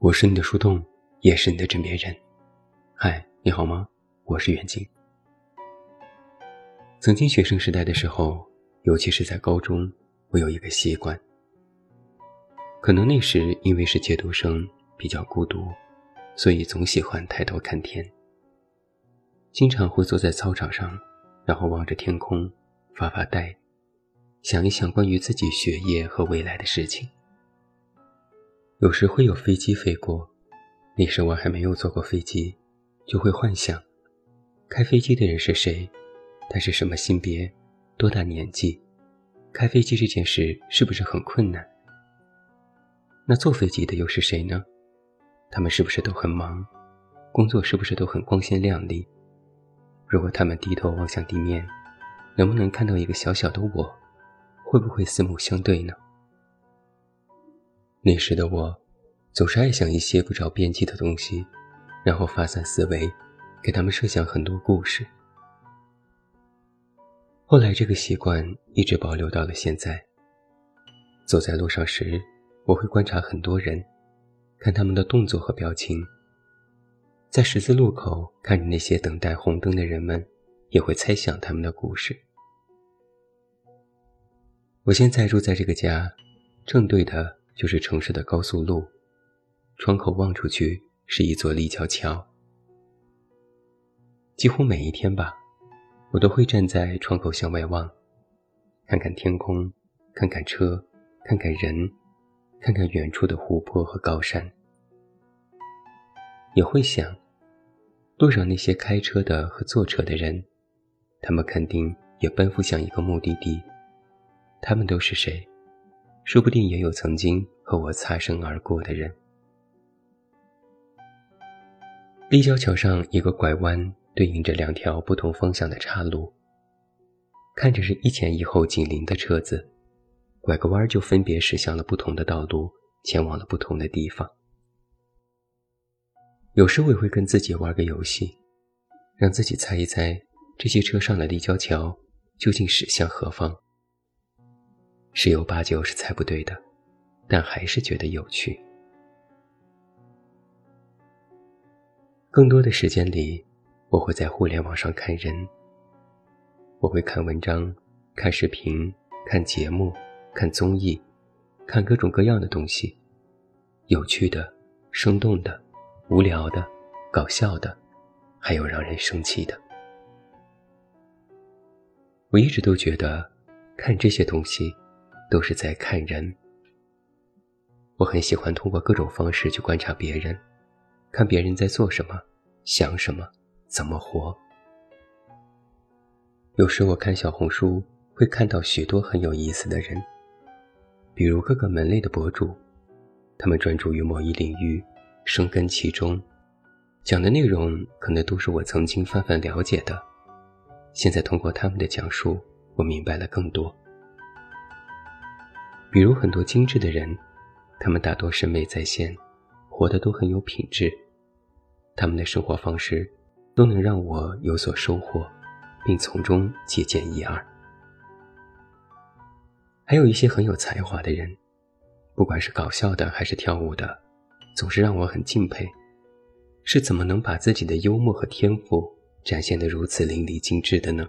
我是你的树洞，也是你的枕边人。嗨，你好吗？我是远近。曾经学生时代的时候，尤其是在高中，我有一个习惯。可能那时因为是借读生，比较孤独，所以总喜欢抬头看天。经常会坐在操场上，然后望着天空，发发呆，想一想关于自己学业和未来的事情。有时会有飞机飞过，那时我还没有坐过飞机，就会幻想，开飞机的人是谁。他是什么性别，多大年纪？开飞机这件事是不是很困难？那坐飞机的又是谁呢？他们是不是都很忙？工作是不是都很光鲜亮丽？如果他们低头望向地面，能不能看到一个小小的我？会不会四目相对呢？那时的我，总是爱想一些不着边际的东西，然后发散思维，给他们设想很多故事。后来，这个习惯一直保留到了现在。走在路上时，我会观察很多人，看他们的动作和表情。在十字路口看着那些等待红灯的人们，也会猜想他们的故事。我现在住在这个家，正对的就是城市的高速路，窗口望出去是一座立交桥。几乎每一天吧。我都会站在窗口向外望，看看天空，看看车，看看人，看看远处的湖泊和高山。也会想，路上那些开车的和坐车的人，他们肯定也奔赴向一个目的地。他们都是谁？说不定也有曾经和我擦身而过的人。立交桥上一个拐弯。对应着两条不同方向的岔路，看着是一前一后紧邻的车子，拐个弯就分别驶向了不同的道路，前往了不同的地方。有时我也会跟自己玩个游戏，让自己猜一猜这些车上的立交桥究竟驶向何方。十有八九是猜不对的，但还是觉得有趣。更多的时间里。我会在互联网上看人，我会看文章、看视频、看节目、看综艺，看各种各样的东西，有趣的、生动的、无聊的、搞笑的，还有让人生气的。我一直都觉得，看这些东西都是在看人。我很喜欢通过各种方式去观察别人，看别人在做什么，想什么。怎么活？有时我看小红书，会看到许多很有意思的人，比如各个门类的博主，他们专注于某一领域，深耕其中，讲的内容可能都是我曾经泛泛了解的。现在通过他们的讲述，我明白了更多。比如很多精致的人，他们大多审美在线，活得都很有品质，他们的生活方式。都能让我有所收获，并从中借鉴一二。还有一些很有才华的人，不管是搞笑的还是跳舞的，总是让我很敬佩。是怎么能把自己的幽默和天赋展现得如此淋漓尽致的呢？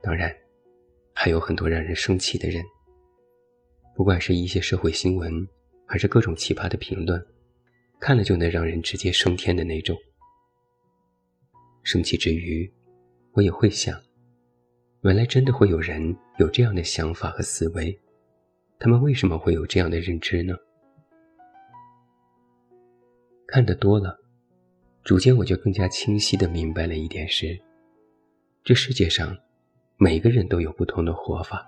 当然，还有很多让人生气的人，不管是一些社会新闻，还是各种奇葩的评论。看了就能让人直接升天的那种。生气之余，我也会想，原来真的会有人有这样的想法和思维，他们为什么会有这样的认知呢？看得多了，逐渐我就更加清晰的明白了一点是：这世界上，每个人都有不同的活法。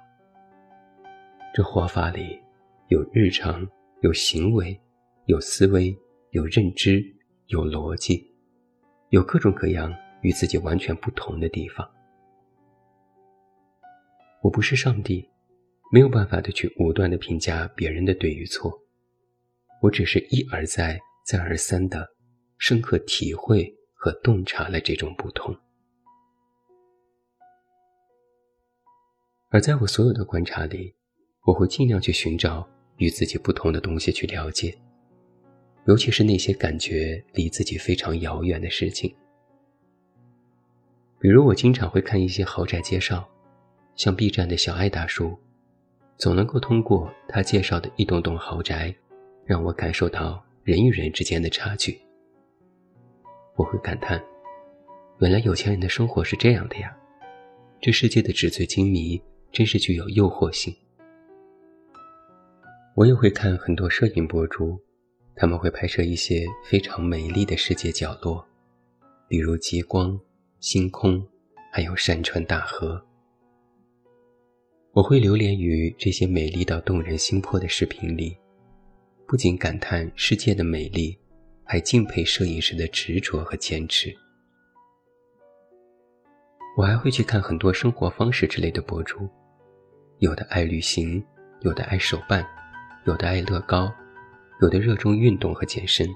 这活法里，有日常，有行为，有思维。有认知，有逻辑，有各种各样与自己完全不同的地方。我不是上帝，没有办法的去武断的评价别人的对与错，我只是一而再、再而三的深刻体会和洞察了这种不同。而在我所有的观察里，我会尽量去寻找与自己不同的东西去了解。尤其是那些感觉离自己非常遥远的事情。比如，我经常会看一些豪宅介绍，像 B 站的小爱大叔，总能够通过他介绍的一栋栋豪宅，让我感受到人与人之间的差距。我会感叹，原来有钱人的生活是这样的呀！这世界的纸醉金迷真是具有诱惑性。我也会看很多摄影博主，他们会拍摄一些非常美丽的世界角落，比如极光。星空，还有山川大河，我会流连于这些美丽到动人心魄的视频里，不仅感叹世界的美丽，还敬佩摄影师的执着和坚持。我还会去看很多生活方式之类的博主，有的爱旅行，有的爱手办，有的爱乐高，有的热衷运动和健身。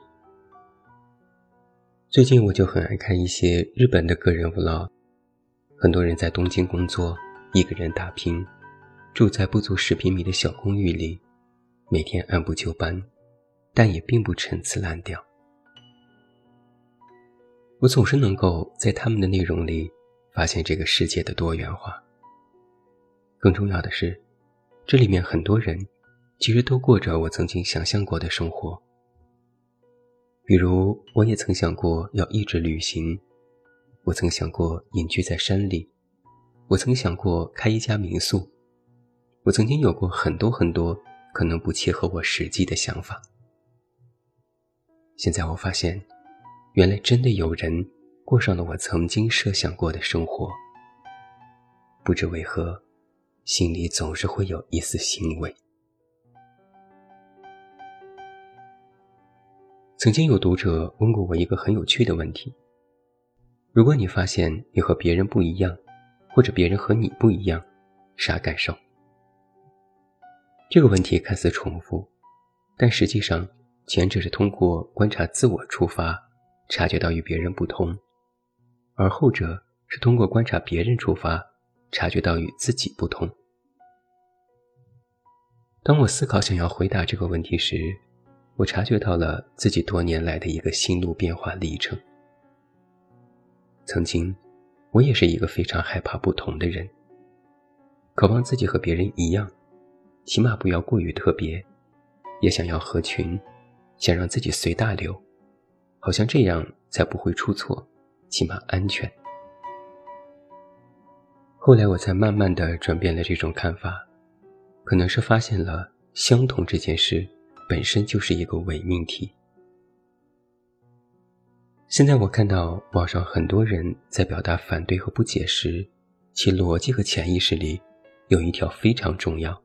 最近我就很爱看一些日本的个人 vlog，很多人在东京工作，一个人打拼，住在不足十平米的小公寓里，每天按部就班，但也并不陈词滥调。我总是能够在他们的内容里发现这个世界的多元化。更重要的是，这里面很多人其实都过着我曾经想象过的生活。比如，我也曾想过要一直旅行，我曾想过隐居在山里，我曾想过开一家民宿，我曾经有过很多很多可能不切合我实际的想法。现在我发现，原来真的有人过上了我曾经设想过的生活。不知为何，心里总是会有一丝欣慰。曾经有读者问过我一个很有趣的问题：如果你发现你和别人不一样，或者别人和你不一样，啥感受？这个问题看似重复，但实际上前者是通过观察自我出发，察觉到与别人不同；而后者是通过观察别人出发，察觉到与自己不同。当我思考想要回答这个问题时，我察觉到了自己多年来的一个心路变化历程。曾经，我也是一个非常害怕不同的人，渴望自己和别人一样，起码不要过于特别，也想要合群，想让自己随大流，好像这样才不会出错，起码安全。后来，我才慢慢的转变了这种看法，可能是发现了相同这件事。本身就是一个伪命题。现在我看到网上很多人在表达反对和不解时，其逻辑和潜意识里有一条非常重要，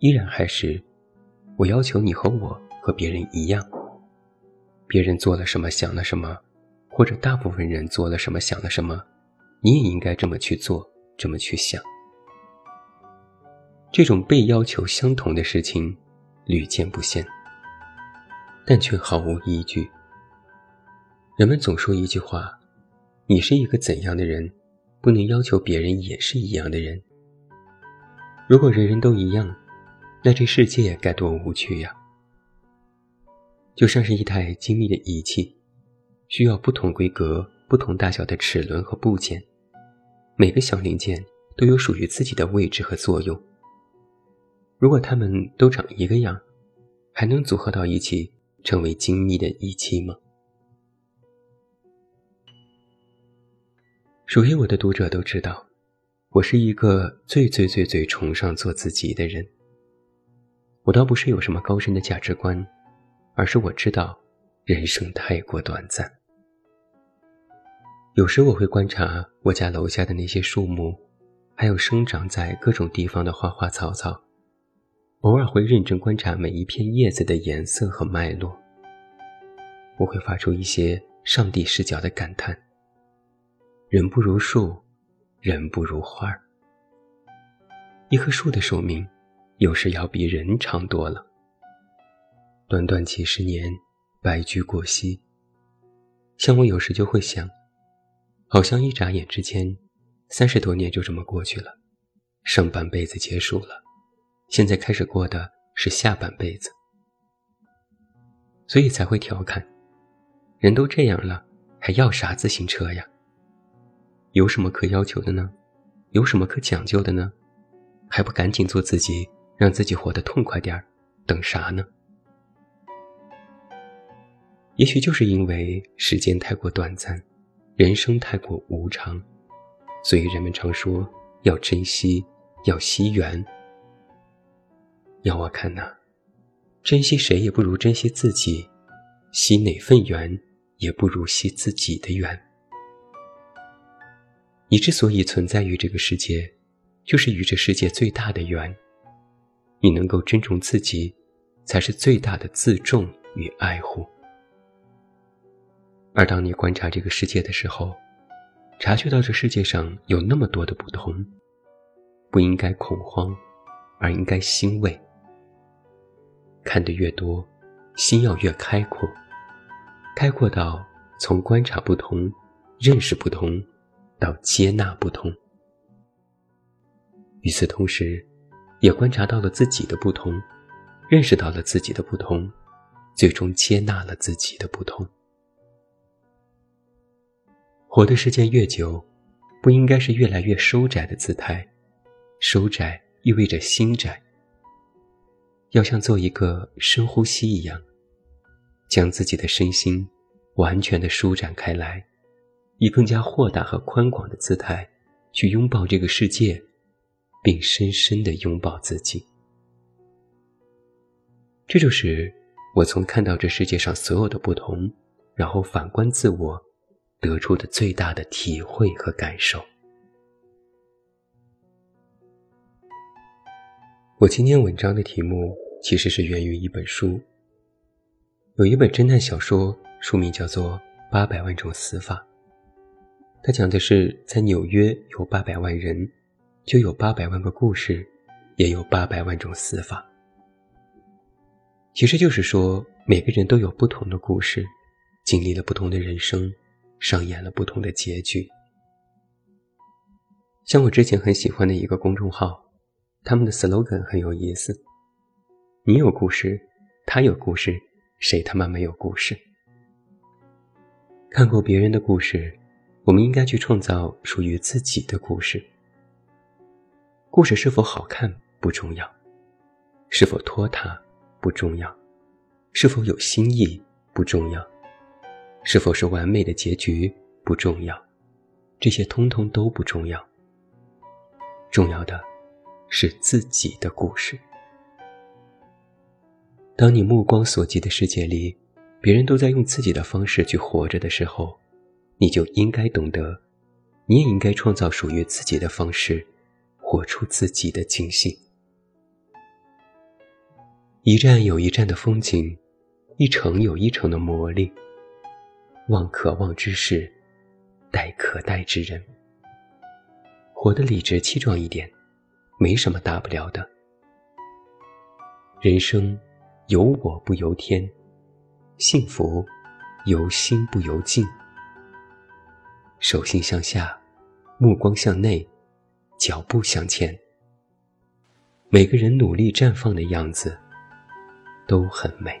依然还是我要求你和我和别人一样。别人做了什么想了什么，或者大部分人做了什么想了什么，你也应该这么去做，这么去想。这种被要求相同的事情。屡见不鲜，但却毫无依据。人们总说一句话：“你是一个怎样的人，不能要求别人也是一样的人。”如果人人都一样，那这世界该多无趣呀！就像是一台精密的仪器，需要不同规格、不同大小的齿轮和部件，每个小零件都有属于自己的位置和作用。如果它们都长一个样，还能组合到一起成为精密的仪器吗？属于我的读者都知道，我是一个最最最最崇尚做自己的人。我倒不是有什么高深的价值观，而是我知道人生太过短暂。有时我会观察我家楼下的那些树木，还有生长在各种地方的花花草草。偶尔会认真观察每一片叶子的颜色和脉络，我会发出一些上帝视角的感叹：人不如树，人不如花儿。一棵树的寿命，有时要比人长多了。短短几十年，白驹过隙。像我有时就会想，好像一眨眼之间，三十多年就这么过去了，上半辈子结束了。现在开始过的是下半辈子。所以才会调侃：人都这样了，还要啥自行车呀？有什么可要求的呢？有什么可讲究的呢？还不赶紧做自己，让自己活得痛快点儿，等啥呢？也许就是因为时间太过短暂，人生太过无常，所以人们常说要珍惜，要惜缘。要我看呐，珍惜谁也不如珍惜自己，惜哪份缘也不如惜自己的缘。你之所以存在于这个世界，就是与这世界最大的缘。你能够珍重自己，才是最大的自重与爱护。而当你观察这个世界的时候，察觉到这世界上有那么多的不同，不应该恐慌，而应该欣慰。看得越多，心要越开阔，开阔到从观察不同、认识不同，到接纳不同。与此同时，也观察到了自己的不同，认识到了自己的不同，最终接纳了自己的不同。活的时间越久，不应该是越来越收窄的姿态。收窄意味着心窄。要像做一个深呼吸一样，将自己的身心完全的舒展开来，以更加豁达和宽广的姿态去拥抱这个世界，并深深的拥抱自己。这就是我从看到这世界上所有的不同，然后反观自我。得出的最大的体会和感受。我今天文章的题目其实是源于一本书，有一本侦探小说，书名叫做《八百万种死法》。它讲的是在纽约有八百万人，就有八百万个故事，也有八百万种死法。其实就是说，每个人都有不同的故事，经历了不同的人生。上演了不同的结局。像我之前很喜欢的一个公众号，他们的 slogan 很有意思：“你有故事，他有故事，谁他妈没有故事？”看过别人的故事，我们应该去创造属于自己的故事。故事是否好看不重要，是否拖沓不重要，是否有新意不重要。是否是完美的结局不重要，这些通通都不重要。重要的，是自己的故事。当你目光所及的世界里，别人都在用自己的方式去活着的时候，你就应该懂得，你也应该创造属于自己的方式，活出自己的惊喜。一站有一站的风景，一程有一程的磨砺。望可望之事，待可待之人。活得理直气壮一点，没什么大不了的。人生由我不由天，幸福由心不由境。手心向下，目光向内，脚步向前。每个人努力绽放的样子，都很美。